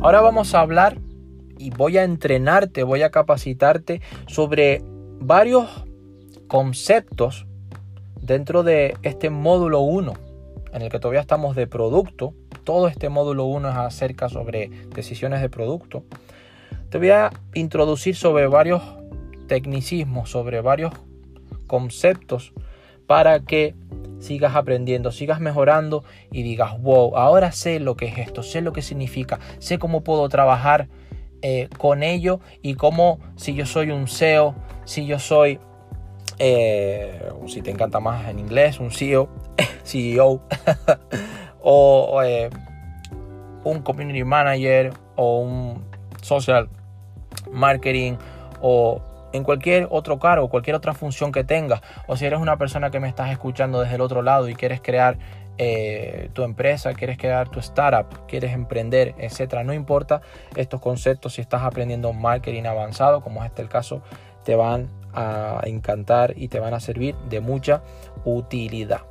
Ahora vamos a hablar y voy a entrenarte, voy a capacitarte sobre varios conceptos dentro de este módulo 1 en el que todavía estamos de producto. Todo este módulo 1 es acerca sobre decisiones de producto. Te voy a introducir sobre varios tecnicismos, sobre varios conceptos para que sigas aprendiendo, sigas mejorando y digas, wow, ahora sé lo que es esto, sé lo que significa, sé cómo puedo trabajar eh, con ello y cómo si yo soy un SEO, si yo soy, eh, si te encanta más en inglés, un CEO, CEO o eh, un community manager o un social marketing o en cualquier otro cargo, cualquier otra función que tengas, o si eres una persona que me estás escuchando desde el otro lado y quieres crear eh, tu empresa, quieres crear tu startup, quieres emprender, etcétera, no importa estos conceptos, si estás aprendiendo marketing avanzado, como es este el caso, te van a encantar y te van a servir de mucha utilidad.